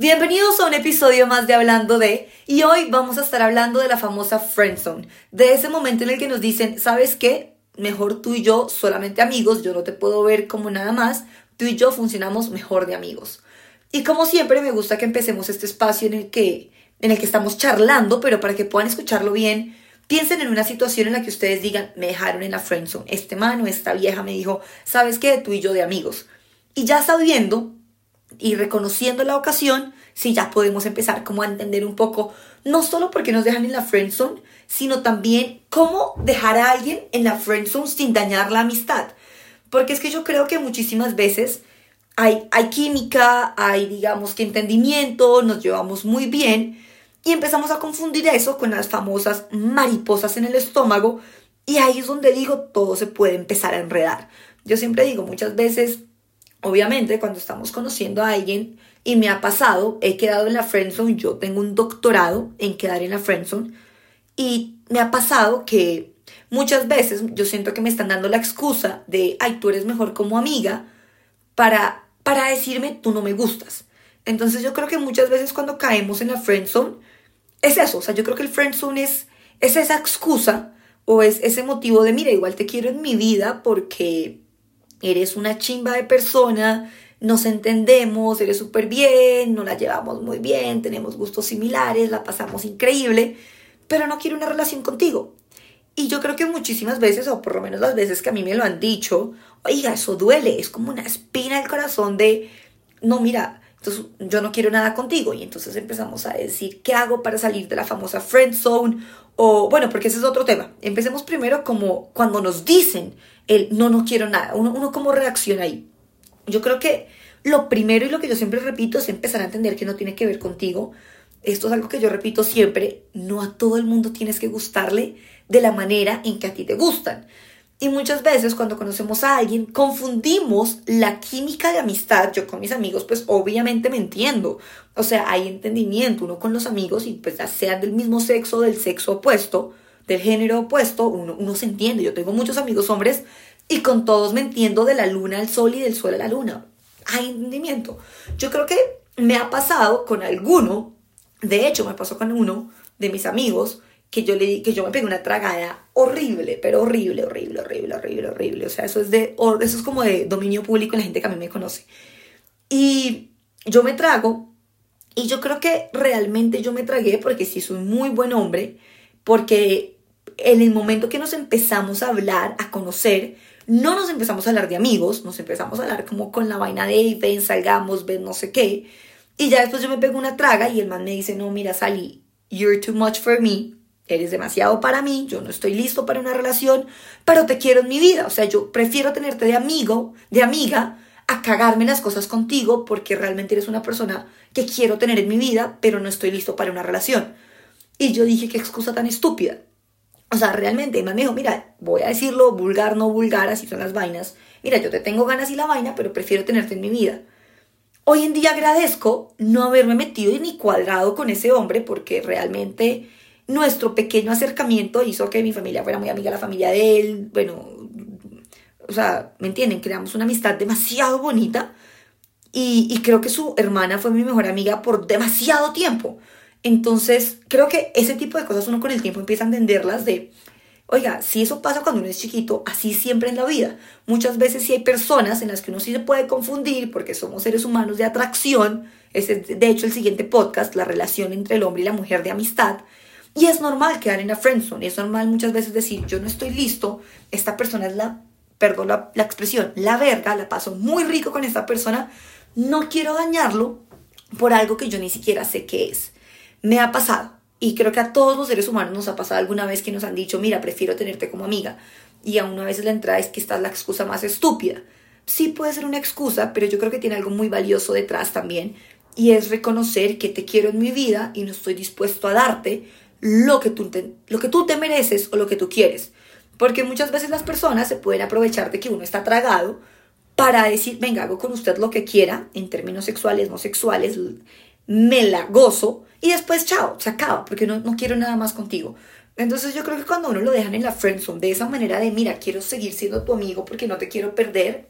Bienvenidos a un episodio más de Hablando de, y hoy vamos a estar hablando de la famosa friendzone, de ese momento en el que nos dicen, ¿sabes qué? Mejor tú y yo solamente amigos, yo no te puedo ver como nada más, tú y yo funcionamos mejor de amigos. Y como siempre me gusta que empecemos este espacio en el que en el que estamos charlando, pero para que puedan escucharlo bien, piensen en una situación en la que ustedes digan, me dejaron en la friendzone, este mano, esta vieja me dijo, ¿sabes qué? Tú y yo de amigos. Y ya sabiendo y reconociendo la ocasión, sí ya podemos empezar como a entender un poco, no solo porque nos dejan en la friendzone, sino también cómo dejar a alguien en la friendzone sin dañar la amistad. Porque es que yo creo que muchísimas veces hay, hay química, hay digamos que entendimiento, nos llevamos muy bien y empezamos a confundir eso con las famosas mariposas en el estómago y ahí es donde digo todo se puede empezar a enredar. Yo siempre digo muchas veces Obviamente, cuando estamos conociendo a alguien y me ha pasado, he quedado en la friendzone, yo tengo un doctorado en quedar en la friendzone y me ha pasado que muchas veces yo siento que me están dando la excusa de, ay, tú eres mejor como amiga para para decirme tú no me gustas. Entonces yo creo que muchas veces cuando caemos en la friendzone es eso, o sea, yo creo que el friendzone es es esa excusa o es ese motivo de, mira, igual te quiero en mi vida porque eres una chimba de persona, nos entendemos, eres súper bien, nos la llevamos muy bien, tenemos gustos similares, la pasamos increíble, pero no quiero una relación contigo. Y yo creo que muchísimas veces, o por lo menos las veces que a mí me lo han dicho, oiga, eso duele, es como una espina del corazón de, no, mira, entonces yo no quiero nada contigo. Y entonces empezamos a decir, ¿qué hago para salir de la famosa friend zone? O bueno, porque ese es otro tema. Empecemos primero como cuando nos dicen el no, no quiero nada. Uno, uno cómo reacciona ahí. Yo creo que lo primero y lo que yo siempre repito es empezar a entender que no tiene que ver contigo. Esto es algo que yo repito siempre. No a todo el mundo tienes que gustarle de la manera en que a ti te gustan. Y muchas veces cuando conocemos a alguien confundimos la química de amistad. Yo con mis amigos pues obviamente me entiendo. O sea, hay entendimiento uno con los amigos y pues sean del mismo sexo, del sexo opuesto del género opuesto, uno, uno se entiende. Yo tengo muchos amigos hombres y con todos me entiendo de la luna al sol y del sol a la luna. Hay entendimiento. Yo creo que me ha pasado con alguno, de hecho me pasó con uno de mis amigos, que yo le que yo me pegué una tragada horrible, pero horrible, horrible, horrible, horrible, horrible. O sea, eso es de eso es como de dominio público en la gente que a mí me conoce. Y yo me trago y yo creo que realmente yo me tragué porque sí soy muy buen hombre, porque en el momento que nos empezamos a hablar, a conocer, no nos empezamos a hablar de amigos, nos empezamos a hablar como con la vaina de ven, salgamos, ven, no sé qué. Y ya después yo me pego una traga y el man me dice, no, mira, Sally, you're too much for me, eres demasiado para mí, yo no estoy listo para una relación, pero te quiero en mi vida. O sea, yo prefiero tenerte de amigo, de amiga, a cagarme las cosas contigo porque realmente eres una persona que quiero tener en mi vida, pero no estoy listo para una relación. Y yo dije, qué excusa tan estúpida. O sea, realmente, me dijo, mira, voy a decirlo vulgar, no vulgar, así son las vainas. Mira, yo te tengo ganas y la vaina, pero prefiero tenerte en mi vida. Hoy en día agradezco no haberme metido ni cuadrado con ese hombre porque realmente nuestro pequeño acercamiento hizo que mi familia fuera muy amiga la familia de él. Bueno, o sea, ¿me entienden? Creamos una amistad demasiado bonita y, y creo que su hermana fue mi mejor amiga por demasiado tiempo. Entonces, creo que ese tipo de cosas uno con el tiempo empieza a entenderlas de, oiga, si eso pasa cuando uno es chiquito, así siempre en la vida. Muchas veces sí hay personas en las que uno sí se puede confundir porque somos seres humanos de atracción. Ese es, de hecho, el siguiente podcast, la relación entre el hombre y la mujer de amistad. Y es normal quedar en la friendzone, es normal muchas veces decir, yo no estoy listo, esta persona es la, perdón la, la expresión, la verga, la paso muy rico con esta persona, no quiero dañarlo por algo que yo ni siquiera sé qué es. Me ha pasado, y creo que a todos los seres humanos nos ha pasado alguna vez que nos han dicho, mira, prefiero tenerte como amiga. Y a una vez la entrada es que esta es la excusa más estúpida. Sí puede ser una excusa, pero yo creo que tiene algo muy valioso detrás también. Y es reconocer que te quiero en mi vida y no estoy dispuesto a darte lo que tú te, lo que tú te mereces o lo que tú quieres. Porque muchas veces las personas se pueden aprovechar de que uno está tragado para decir, venga, hago con usted lo que quiera, en términos sexuales, no sexuales, me la gozo y después chao, se acaba, porque no, no quiero nada más contigo. Entonces yo creo que cuando uno lo dejan en la friendzone de esa manera de, mira, quiero seguir siendo tu amigo porque no te quiero perder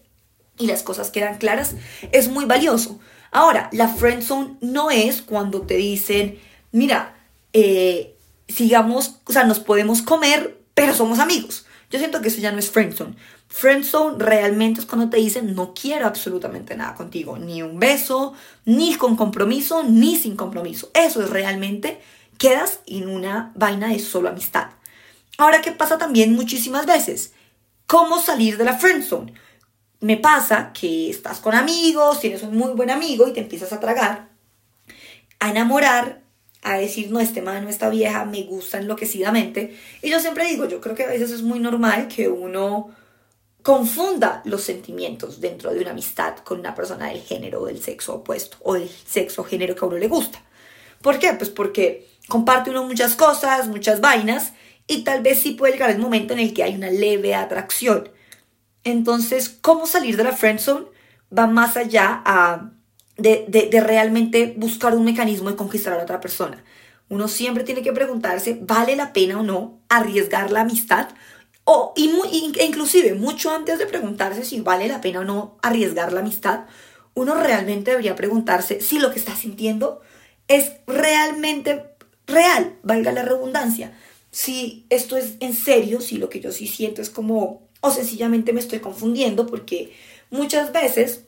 y las cosas quedan claras, es muy valioso. Ahora, la friend zone no es cuando te dicen, mira, eh, sigamos, o sea, nos podemos comer, pero somos amigos. Yo siento que eso ya no es friendzone. Friendzone realmente es cuando te dicen no quiero absolutamente nada contigo, ni un beso, ni con compromiso, ni sin compromiso. Eso es realmente quedas en una vaina de solo amistad. Ahora, ¿qué pasa también muchísimas veces? ¿Cómo salir de la friendzone? Me pasa que estás con amigos, tienes un muy buen amigo y te empiezas a tragar, a enamorar, a decir, no, este man, no, esta vieja, me gusta enloquecidamente. Y yo siempre digo, yo creo que a veces es muy normal que uno confunda los sentimientos dentro de una amistad con una persona del género o del sexo opuesto o del sexo género que a uno le gusta. ¿Por qué? Pues porque comparte uno muchas cosas, muchas vainas y tal vez sí puede llegar el momento en el que hay una leve atracción. Entonces, ¿cómo salir de la friendzone? Va más allá a de, realmente buscar un mecanismo de conquistar a otra persona. Uno siempre tiene que preguntarse, ¿vale la pena o no arriesgar la amistad? O inclusive, mucho antes de preguntarse si vale la pena o no arriesgar la amistad, uno realmente debería preguntarse si lo que está sintiendo es realmente real, valga la redundancia. Si esto es en serio, si lo que yo sí siento es como, o sencillamente me estoy confundiendo, porque muchas veces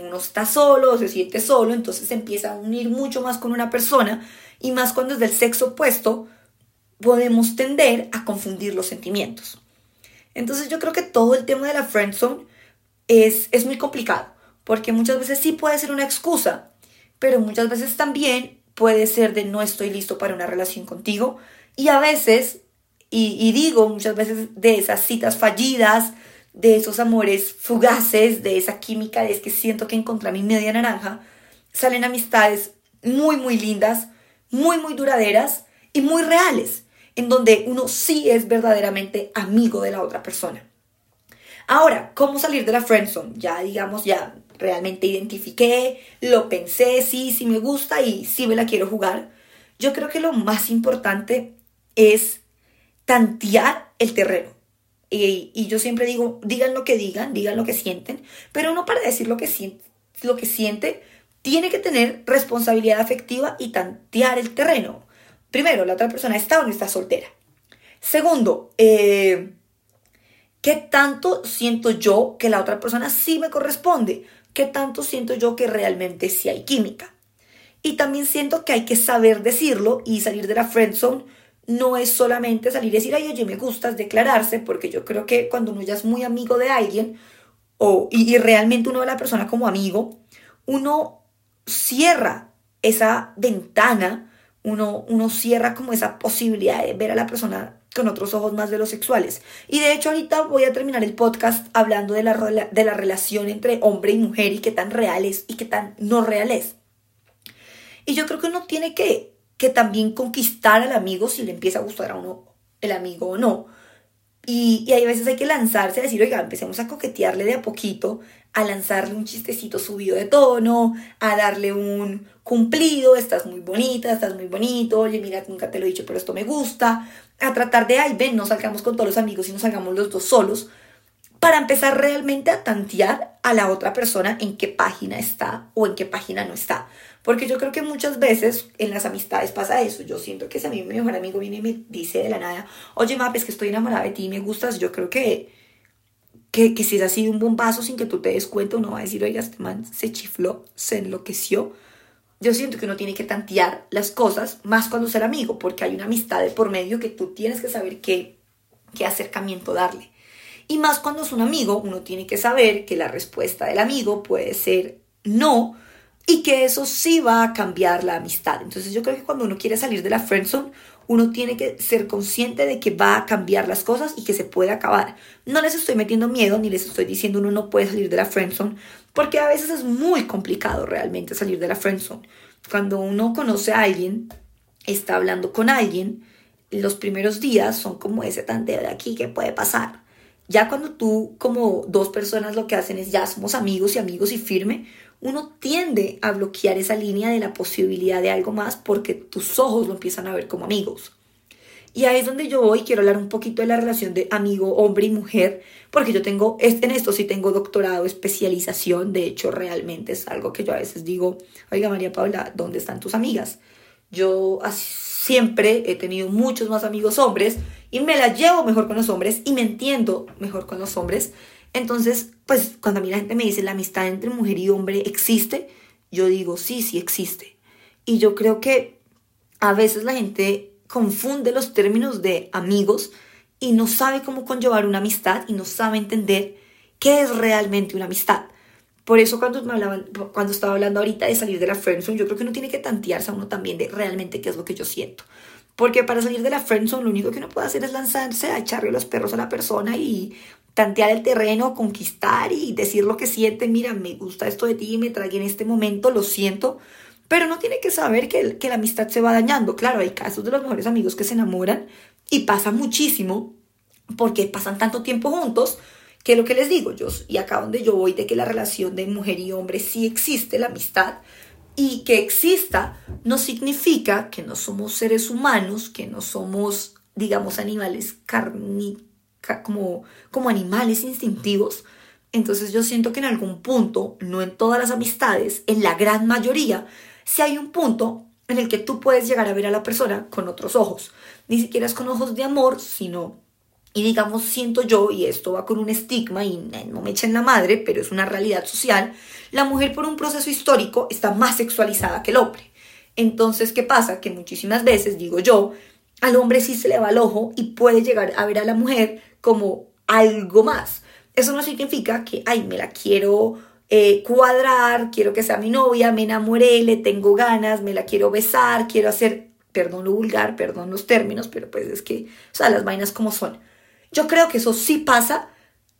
uno está solo, se siente solo, entonces se empieza a unir mucho más con una persona y más cuando es del sexo opuesto, podemos tender a confundir los sentimientos. Entonces yo creo que todo el tema de la friendzone es, es muy complicado, porque muchas veces sí puede ser una excusa, pero muchas veces también puede ser de no estoy listo para una relación contigo y a veces, y, y digo muchas veces de esas citas fallidas, de esos amores fugaces, de esa química, de es que siento que encontré mi media naranja, salen amistades muy, muy lindas, muy, muy duraderas y muy reales, en donde uno sí es verdaderamente amigo de la otra persona. Ahora, ¿cómo salir de la friendzone? Ya, digamos, ya realmente identifiqué, lo pensé, sí, sí me gusta y sí me la quiero jugar. Yo creo que lo más importante es tantear el terreno. Y, yo siempre digo, digan lo que digan, digan lo que sienten, pero no para decir lo que siente, lo que siente, tiene que tener responsabilidad afectiva y tantear el terreno. Primero, la otra persona está o no está soltera. Segundo, eh, ¿qué tanto siento yo que la otra persona sí me corresponde? ¿Qué tanto siento yo que realmente sí hay química? Y también siento que hay que saber decirlo y salir de la friend zone no es solamente salir y decir, ay, oye, me gustas, declararse, porque yo creo que cuando uno ya es muy amigo de alguien, o, y, realmente uno ve a la persona como amigo, uno cierra esa ventana, uno, uno cierra como esa posibilidad de ver a la persona con otros ojos más de los sexuales. Y de hecho ahorita voy a terminar el podcast hablando de la, de la relación entre hombre y mujer y qué tan real es y qué tan no real es. Y yo creo que uno tiene que que también conquistar al amigo si le empieza a gustar a uno el amigo o no. Y, y hay veces hay que lanzarse a decir, oiga, empecemos a coquetearle de a poquito, a lanzarle un chistecito subido de tono, a darle un cumplido, estás muy bonita, estás muy bonito, oye, mira, nunca te lo he dicho, pero esto me gusta, a tratar de, ay, ven, no salgamos con todos los amigos y nos salgamos los dos solos, para empezar realmente a tantear a la otra persona en qué página está o en qué página no está. Porque yo creo que muchas veces en las amistades pasa eso. Yo siento que si a mí mi mejor amigo viene y me dice de la nada, oye, Map, es que estoy enamorada de ti y me gustas, yo creo que, que, que si es así un bombazo sin que tú te des cuenta, uno va a decir, oye, este man se chifló, se enloqueció. Yo siento que uno tiene que tantear las cosas más cuando ser amigo, porque hay una amistad de por medio que tú tienes que saber qué, qué acercamiento darle. Y más cuando es un amigo, uno tiene que saber que la respuesta del amigo puede ser no, y que eso sí va a cambiar la amistad. Entonces yo creo que cuando uno quiere salir de la friendzone, uno tiene que ser consciente de que va a cambiar las cosas y que se puede acabar. No les estoy metiendo miedo ni les estoy diciendo uno no puede salir de la friendzone, porque a veces es muy complicado realmente salir de la friendzone. Cuando uno conoce a alguien, está hablando con alguien, los primeros días son como ese tanteo de aquí que puede pasar. Ya cuando tú como dos personas lo que hacen es ya somos amigos y amigos y firme, uno tiende a bloquear esa línea de la posibilidad de algo más porque tus ojos lo empiezan a ver como amigos. Y ahí es donde yo voy, quiero hablar un poquito de la relación de amigo, hombre y mujer, porque yo tengo, en esto sí tengo doctorado, especialización, de hecho realmente es algo que yo a veces digo, oiga María Paula, ¿dónde están tus amigas? Yo siempre he tenido muchos más amigos hombres y me la llevo mejor con los hombres y me entiendo mejor con los hombres. Entonces, pues cuando a mí la gente me dice la amistad entre mujer y hombre existe, yo digo, sí, sí existe. Y yo creo que a veces la gente confunde los términos de amigos y no sabe cómo conllevar una amistad y no sabe entender qué es realmente una amistad. Por eso cuando, me hablaban, cuando estaba hablando ahorita de salir de la friendzone, yo creo que uno tiene que tantearse a uno también de realmente qué es lo que yo siento. Porque para salir de la friendzone lo único que uno puede hacer es lanzarse a echarle los perros a la persona y tantear el terreno, conquistar y decir lo que siente. Mira, me gusta esto de ti, me trae en este momento, lo siento, pero no tiene que saber que, que la amistad se va dañando. Claro, hay casos de los mejores amigos que se enamoran y pasa muchísimo porque pasan tanto tiempo juntos que lo que les digo yo, y acá donde yo voy de que la relación de mujer y hombre sí existe, la amistad, y que exista no significa que no somos seres humanos, que no somos, digamos, animales carni, como, como animales instintivos. Entonces yo siento que en algún punto, no en todas las amistades, en la gran mayoría, si hay un punto en el que tú puedes llegar a ver a la persona con otros ojos. Ni siquiera es con ojos de amor, sino, y digamos, siento yo, y esto va con un estigma y no me echen la madre, pero es una realidad social, la mujer por un proceso histórico está más sexualizada que el hombre. Entonces, ¿qué pasa? Que muchísimas veces, digo yo, al hombre sí se le va el ojo y puede llegar a ver a la mujer como algo más. Eso no significa que, ay, me la quiero eh, cuadrar, quiero que sea mi novia, me enamoré, le tengo ganas, me la quiero besar, quiero hacer, perdón lo vulgar, perdón los términos, pero pues es que, o sea, las vainas como son. Yo creo que eso sí pasa,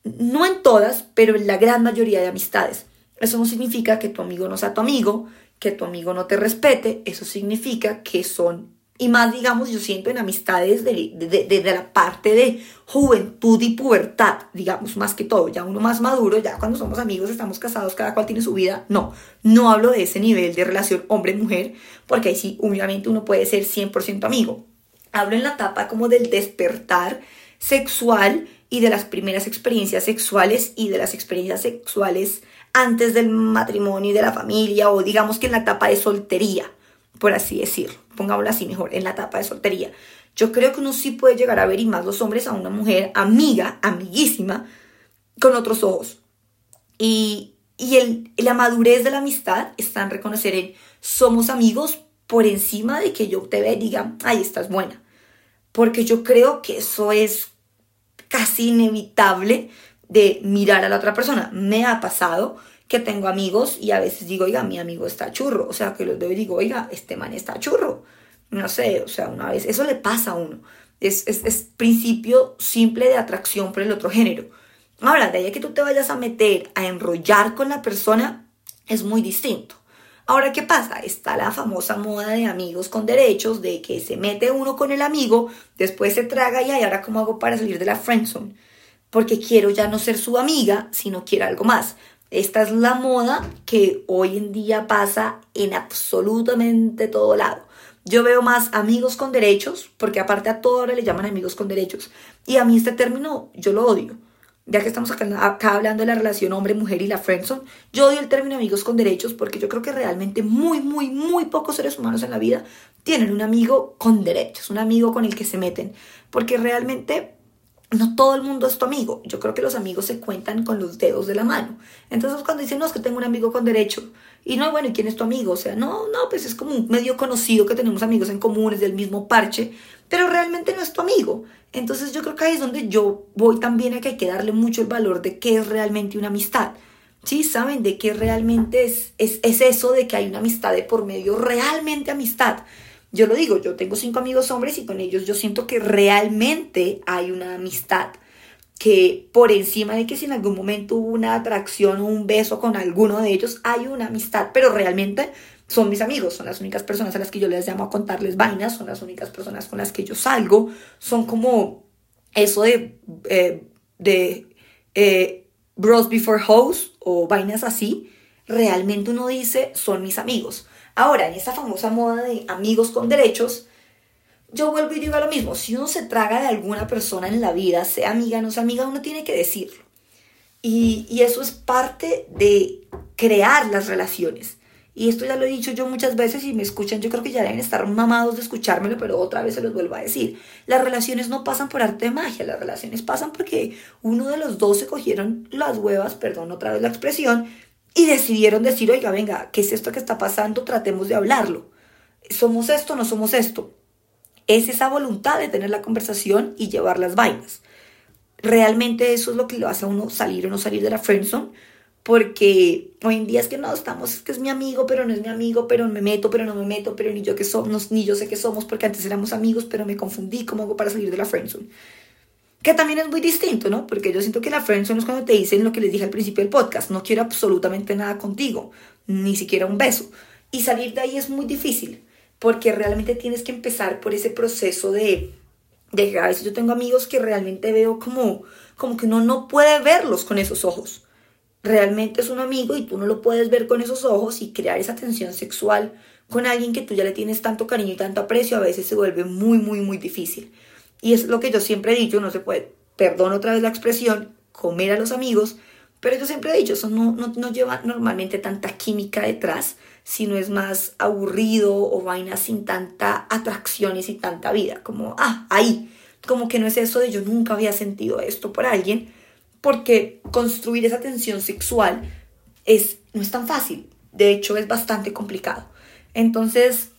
no en todas, pero en la gran mayoría de amistades. Eso no significa que tu amigo no sea tu amigo, que tu amigo no te respete, eso significa que son y más, digamos, yo siento en amistades de, de, la parte de juventud y pubertad, digamos, más que todo, ya uno más maduro, ya cuando somos amigos, estamos casados, cada cual tiene su vida. No, no hablo de ese nivel de relación hombre-mujer, porque ahí sí, obviamente uno puede ser 100% amigo. Hablo en la etapa como del despertar sexual y de las primeras experiencias sexuales y de las experiencias sexuales antes del matrimonio y de la familia, o digamos que en la etapa de soltería por así decirlo, pongámoslo así mejor, en la etapa de soltería. Yo creo que uno sí puede llegar a ver, y más los hombres, a una mujer amiga, amiguísima, con otros ojos. Y, y el, la madurez de la amistad está en reconocer el somos amigos por encima de que yo te vea y diga, ay, estás buena. Porque yo creo que eso es casi inevitable de mirar a la otra persona. Me ha pasado que tengo amigos y a veces digo, oiga, mi amigo está churro, o sea, que los veo y digo, oiga, este man está churro. No sé, o sea, una vez, eso le pasa a uno. Es, es, principio simple de atracción por el otro género. Ahora, de ahí que tú te vayas a meter a enrollar con la persona, es muy distinto. Ahora, ¿qué pasa? Está la famosa moda de amigos con derechos, de que se mete uno con el amigo, después se traga y ahora cómo hago para salir de la friendzone. Porque quiero ya no ser su amiga, sino quiero algo más. Esta es la moda que hoy en día pasa en absolutamente todo lado. Yo veo más amigos con derechos, porque aparte a todo ahora le llaman amigos con derechos. Y a mí este término yo lo odio. Ya que estamos acá, hablando de la relación hombre-mujer y la friendzone, yo odio el término amigos con derechos porque yo creo que realmente muy, muy, muy pocos seres humanos en la vida tienen un amigo con derechos, un amigo con el que se meten. Porque realmente no todo el mundo es tu amigo. Yo creo que los amigos se cuentan con los dedos de la mano. Entonces cuando dicen, no, es que tengo un amigo con derecho. Y no, bueno, ¿y quién es tu amigo? O sea, no, no, pues es como un medio conocido que tenemos amigos en común, es del mismo parche, pero realmente no es tu amigo. Entonces yo creo que ahí es donde yo voy también a que hay que darle mucho el valor de qué es realmente una amistad. ¿Sí? ¿Saben de qué realmente es, es, es eso de que hay una amistad de por medio? Realmente amistad. Yo lo digo, yo tengo cinco amigos hombres y con ellos yo siento que realmente hay una amistad que por encima de que si en algún momento hubo una atracción o un beso con alguno de ellos, hay una amistad, pero realmente son mis amigos, son las únicas personas a las que yo les llamo a contarles vainas, son las únicas personas con las que yo salgo, son como eso de, eh, de eh, bros before hoes o vainas así, realmente uno dice son mis amigos. Ahora, en esta famosa moda de amigos con derechos, yo vuelvo y digo lo mismo, si uno se traga de alguna persona en la vida, sea amiga o no sea amiga, uno tiene que decirlo. Y, y eso es parte de crear las relaciones. Y esto ya lo he dicho yo muchas veces y me escuchan, yo creo que ya deben estar mamados de escuchármelo, pero otra vez se los vuelvo a decir. Las relaciones no pasan por arte de magia, las relaciones pasan porque uno de los dos se cogieron las huevas, perdón otra vez la expresión, y decidieron decir, oiga, venga, ¿qué es esto que está pasando? Tratemos de hablarlo. ¿Somos esto no somos esto? Es esa voluntad de tener la conversación y llevar las vainas. Realmente eso es lo que lo hace a uno salir o no salir de la friendzone porque hoy en día es que no estamos, es que es mi amigo, pero no es mi amigo, pero me meto, pero no me meto, pero ni yo que somos, ni yo sé que somos, porque antes éramos amigos, pero me confundí, ¿cómo hago para salir de la friendzone? Que también es muy distinto, ¿no? Porque yo siento que la friendzone es cuando te dicen lo que les dije al principio del podcast, no quiero absolutamente nada contigo, ni siquiera un beso. Y salir de ahí es muy difícil, porque realmente tienes que empezar por ese proceso de, de a veces yo tengo amigos que realmente veo como, como que uno no puede verlos con esos ojos realmente es un amigo y tú no lo puedes ver con esos ojos y crear esa tensión sexual con alguien que tú ya le tienes tanto cariño y tanto aprecio, a veces se vuelve muy, muy, muy difícil. Y es lo que yo siempre he dicho, no se puede, perdón otra vez la expresión, comer a los amigos, pero yo siempre he dicho, eso no, no, no lleva normalmente tanta química detrás, sino es más aburrido o vaina sin tanta atracción y sin tanta vida, como, ah, ahí, como que no es eso de yo nunca había sentido esto por alguien, porque construir esa tensión sexual es, no es tan fácil, de hecho es bastante complicado. Entonces,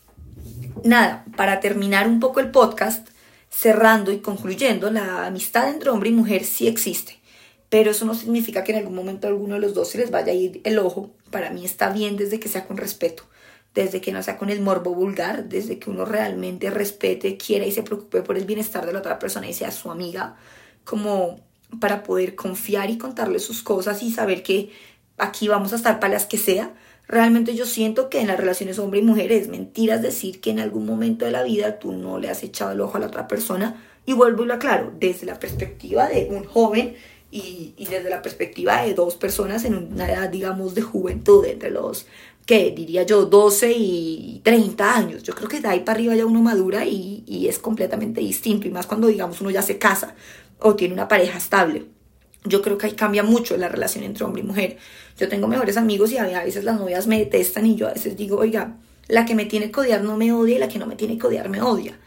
nada, para terminar un poco el podcast, cerrando y concluyendo, la amistad entre hombre y mujer sí existe, pero eso no significa que en algún momento a alguno de los dos se les vaya a ir el ojo. Para mí está bien desde que sea con respeto, desde que no sea con el morbo vulgar, desde que uno realmente respete, quiera y se preocupe por el bienestar de la otra persona y sea su amiga, como para poder confiar y contarle sus cosas y saber que aquí vamos a estar para las que sea. Realmente yo siento que en las relaciones hombre y mujer es mentiras decir que en algún momento de la vida tú no le has echado el ojo a la otra persona. Y vuelvo y lo aclaro, desde la perspectiva de un joven y, y desde la perspectiva de dos personas en una edad, digamos, de juventud, entre los, que diría yo, 12 y 30 años. Yo creo que de ahí para arriba ya uno madura y, y es completamente distinto. Y más cuando, digamos, uno ya se casa o tiene una pareja estable. Yo creo que ahí cambia mucho la relación entre hombre y mujer. Yo tengo mejores amigos y a veces las novias me detestan y yo a veces digo, oiga, la que me tiene que odiar no me odia y la que no me tiene que odiar me odia.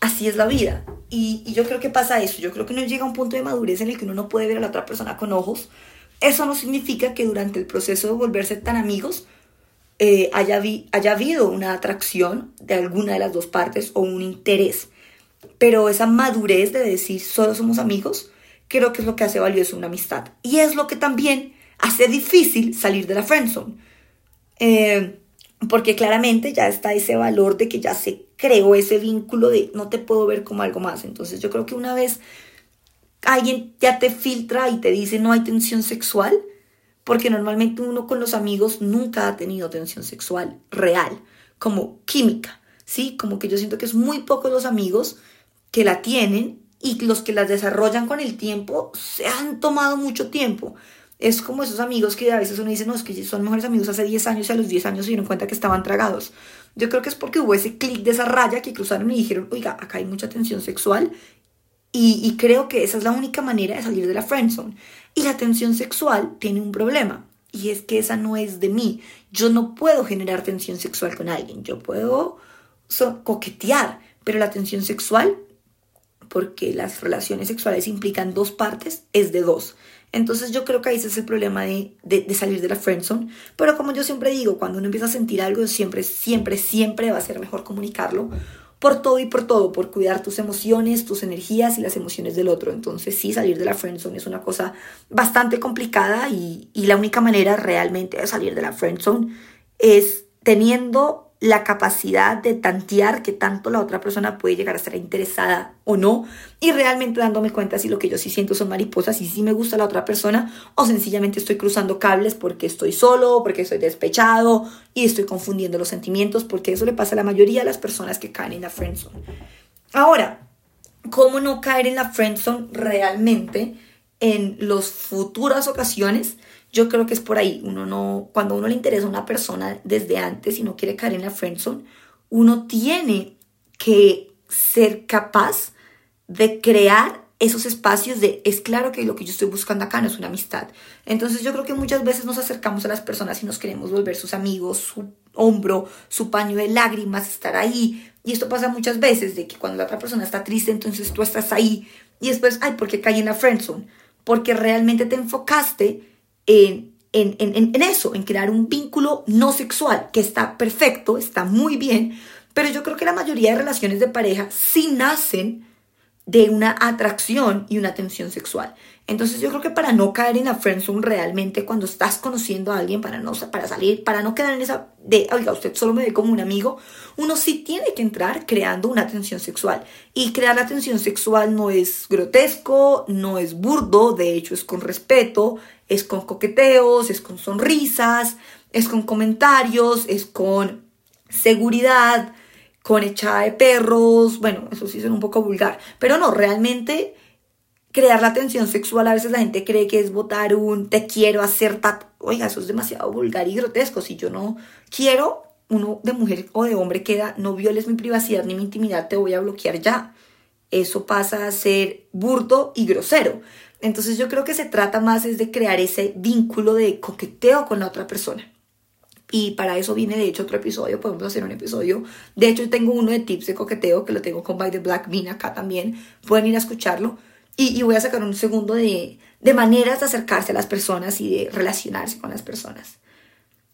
Así es la vida. Y, yo creo que pasa eso. Yo creo que uno llega a un punto de madurez en el que uno no puede ver a la otra persona con ojos. Eso no significa que durante el proceso de volverse tan amigos eh, haya, haya habido una atracción de alguna de las dos partes o un interés pero esa madurez de decir solo somos amigos, creo que es lo que hace valioso una amistad. Y es lo que también hace difícil salir de la friendzone. Eh, porque claramente ya está ese valor de que ya se creó ese vínculo de no te puedo ver como algo más. Entonces yo creo que una vez alguien ya te filtra y te dice no hay tensión sexual, porque normalmente uno con los amigos nunca ha tenido tensión sexual real, como química, ¿sí? Como que yo siento que es muy pocos los amigos que la tienen y los que las desarrollan con el tiempo se han tomado mucho tiempo. Es como esos amigos que a veces uno dice, no, es que son mejores amigos hace 10 años y a los 10 años se dieron cuenta que estaban tragados. Yo creo que es porque hubo ese clic de esa raya que cruzaron y dijeron, oiga, acá hay mucha tensión sexual y, creo que esa es la única manera de salir de la friendzone. Y la tensión sexual tiene un problema y es que esa no es de mí. Yo no puedo generar tensión sexual con alguien, yo puedo coquetear, pero la tensión sexual porque las relaciones sexuales implican dos partes, es de dos. Entonces yo creo que ahí es el problema de, de, salir de la friendzone. Pero como yo siempre digo, cuando uno empieza a sentir algo, siempre, siempre, siempre va a ser mejor comunicarlo por todo y por todo, por cuidar tus emociones, tus energías y las emociones del otro. Entonces sí, salir de la friendzone es una cosa bastante complicada y, y la única manera realmente de salir de la friendzone es teniendo la capacidad de tantear que tanto la otra persona puede llegar a estar interesada o no y realmente dándome cuenta si lo que yo sí siento son mariposas y si me gusta la otra persona o sencillamente estoy cruzando cables porque estoy solo, porque estoy despechado y estoy confundiendo los sentimientos porque eso le pasa a la mayoría de las personas que caen en la friendzone. Ahora, ¿cómo no caer en la friendzone realmente en las futuras ocasiones? Yo creo que es por ahí. Uno no, cuando uno le interesa a una persona desde antes y no quiere caer en la friendzone, uno tiene que ser capaz de crear esos espacios de es claro que lo que yo estoy buscando acá no es una amistad. Entonces yo creo que muchas veces nos acercamos a las personas y nos queremos volver sus amigos, su hombro, su paño de lágrimas, estar ahí. Y esto pasa muchas veces, de que cuando la otra persona está triste, entonces tú estás ahí. Y después, ay, ¿por qué caí en la friendzone? Porque realmente te enfocaste en, en, en, en eso, en crear un vínculo no sexual, que está perfecto, está muy bien, pero yo creo que la mayoría de relaciones de pareja sí nacen de una atracción y una tensión sexual. Entonces yo creo que para no caer en la friendzone realmente cuando estás conociendo a alguien, para, no, para salir, para no quedar en esa de, oiga, usted solo me ve como un amigo, uno sí tiene que entrar creando una tensión sexual. Y crear la tensión sexual no es grotesco, no es burdo, de hecho es con respeto, es con coqueteos, es con sonrisas, es con comentarios, es con seguridad, con echada de perros, bueno, eso sí suena un poco vulgar, pero no, realmente crear la tensión sexual, a veces la gente cree que es votar un te quiero hacer tat, oiga, eso es demasiado vulgar y grotesco, si yo no quiero, uno de mujer o de hombre queda, no violes mi privacidad ni mi intimidad, te voy a bloquear ya. Eso pasa a ser burdo y grosero. Entonces yo creo que se trata más es de crear ese vínculo de coqueteo con la otra persona. Y para eso viene de hecho otro episodio, podemos hacer un episodio. De hecho tengo uno de tips de coqueteo que lo tengo con By the Black Bean acá también. Pueden ir a escucharlo. Y, y voy a sacar un segundo de, de maneras de acercarse a las personas y de relacionarse con las personas.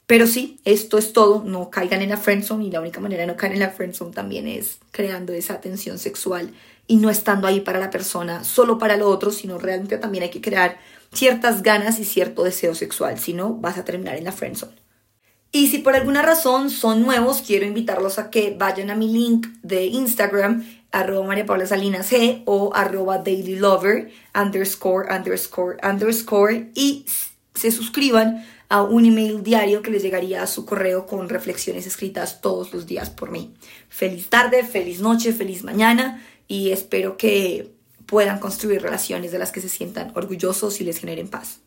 Pero sí, esto es todo. No caigan en la friendzone y la única manera de no caer en la friendzone también es creando esa tensión sexual y no estando ahí para la persona, solo para lo otro, sino realmente también hay que crear ciertas ganas y cierto deseo sexual. Si no, vas a terminar en la friendzone. Y si por alguna razón son nuevos, quiero invitarlos a que vayan a mi link de Instagram, arroba María Paula Salinas G o arroba Daily Lover, underscore, underscore, underscore, y se suscriban a un email diario que les llegaría a su correo con reflexiones escritas todos los días por mí. Feliz tarde, feliz noche, feliz mañana y espero que puedan construir relaciones de las que se sientan orgullosos y les generen paz.